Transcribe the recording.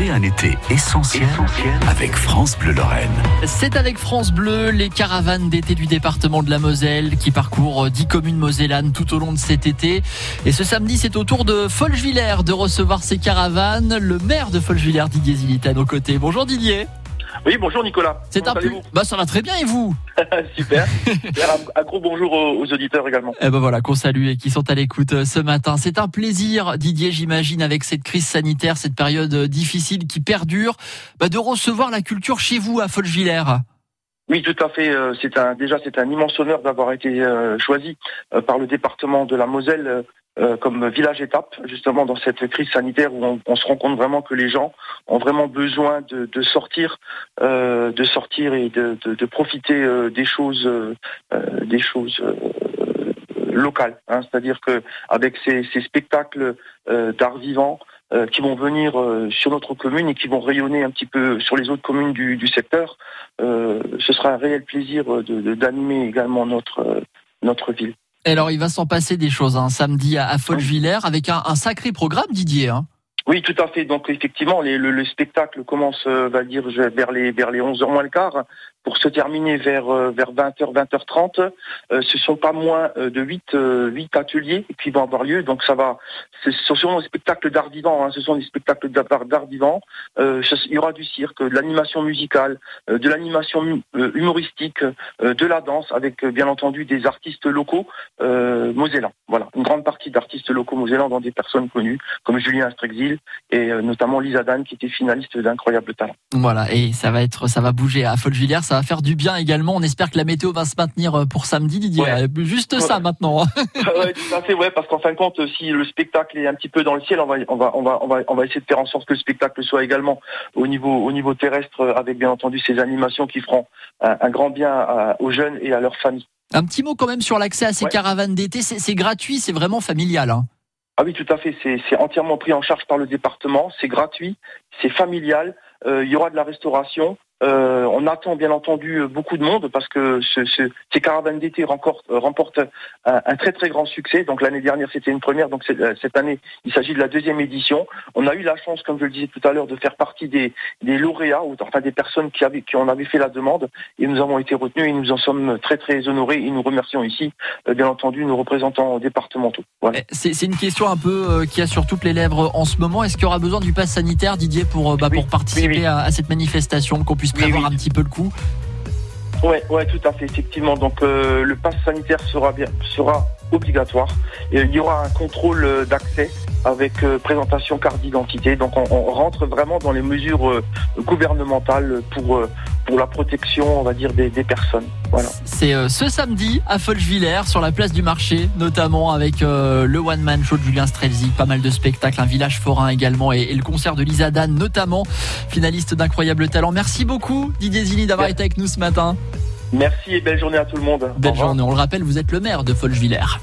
Un été essentiel, avec France Bleu Lorraine. C'est avec France Bleu les caravanes d'été du département de la Moselle qui parcourent 10 communes mosellanes tout au long de cet été. Et ce samedi, c'est au tour de Folgevillers de recevoir ces caravanes. Le maire de Folgevillers, Didier Zilita, à nos côtés. Bonjour Didier. Oui, bonjour Nicolas. C'est un peu. Bah, ça va très bien et vous Super. un, gros bonjour aux, auditeurs également. Eh ben voilà, qu'on salue et qui sont à l'écoute euh, ce matin. C'est un plaisir, Didier, j'imagine, avec cette crise sanitaire, cette période euh, difficile qui perdure, bah, de recevoir la culture chez vous à Folgevillers. Oui, tout à fait. Euh, c'est un, déjà, c'est un immense honneur d'avoir été choisi par le département de la Moselle euh, comme village étape justement dans cette crise sanitaire où on, se rend compte vraiment que les gens ont vraiment besoin de, sortir, euh, de sortir et de, profiter euh, des choses, des choses locales. Hein. C'est-à-dire que avec ces, spectacles d'art vivant qui vont venir sur notre commune et qui vont rayonner un petit peu sur les autres communes du, secteur, ce sera un réel plaisir d'animer également notre ville alors, il va s'en passer des choses hein, samedi à, Folgevillers avec un, sacré programme, Didier. Hein. Oui, tout à fait. Donc effectivement, le, spectacle commence, euh, va dire, vers les vers les 11h moins le quart pour se terminer vers euh, vers 20h 20h30. Euh, ce sont pas moins euh, de 8 8 ateliers qui vont avoir lieu. Donc ça va ce sont des spectacles d'art vivant, hein, ce sont des spectacles d'art vivant. il y aura du cirque, de l'animation musicale, de l'animation humoristique, de la danse avec bien entendu des artistes locaux mosellans. Voilà, une grande partie d'artistes locaux mosellans dans des personnes connues comme Julien Astrexil et notamment Lisa Dan qui était finaliste d'incroyable talent. Voilà, et ça va être ça va bouger à Folgevillers, ça va faire du bien également. On espère que la météo va se maintenir euh, pour samedi, Didier. Euh, juste ça maintenant. ouais, tout à fait, ouais, parce qu'en fin de compte, si le spectacle est un petit peu dans le ciel, on va, on va, on va, on va, on va essayer de faire en sorte que le spectacle soit également au niveau, au niveau terrestre, avec bien entendu ces animations qui feront un, grand bien aux jeunes et à leurs familles. Un petit mot quand même sur l'accès à ces caravanes d'été. C'est gratuit, c'est vraiment familial. Hein. Ah oui, tout à fait. C'est entièrement pris en charge par le département. C'est gratuit, c'est familial. Euh, il y aura de la restauration. Euh, on attend bien entendu beaucoup de monde parce que ce, ces caravanes d'été remportent, un, très très grand succès. Donc l'année dernière c'était une première, donc euh, cette année il s'agit de la deuxième édition. On a eu la chance, comme je le disais tout à l'heure, de faire partie des, lauréats, ou enfin des personnes qui, avaient, qui en avaient fait la demande, et nous avons été retenus et nous en sommes très très honorés et nous remercions ici, euh, bien entendu, nos représentants départementaux. Eh, c'est une question un peu qui a sur toutes les lèvres en ce moment. Est-ce qu'il y aura besoin du pass sanitaire, Didier, pour, bah, pour participer À, cette manifestation, qu'on puisse prévoir un petit peu le coup Ouais, ouais, tout à fait, effectivement. Donc euh, le pass sanitaire sera bien, sera obligatoire. Et il y aura un contrôle euh, d'accès avec euh, présentation carte d'identité. Donc on, rentre vraiment dans les mesures gouvernementales pour pour la protection, on va dire, des, personnes. Voilà. C'est ce samedi à Folgevillers, sur la place du marché, notamment avec le One Man Show de Julien Strelzy, pas mal de spectacles, un village forain également, et, le concert de Lisa Dan, notamment, finaliste d'incroyable talent. Merci beaucoup Didier Zini d'avoir été avec nous ce matin. Merci et belle journée à tout le monde. Belle journée. On le rappelle, vous êtes le maire de Folgevillers.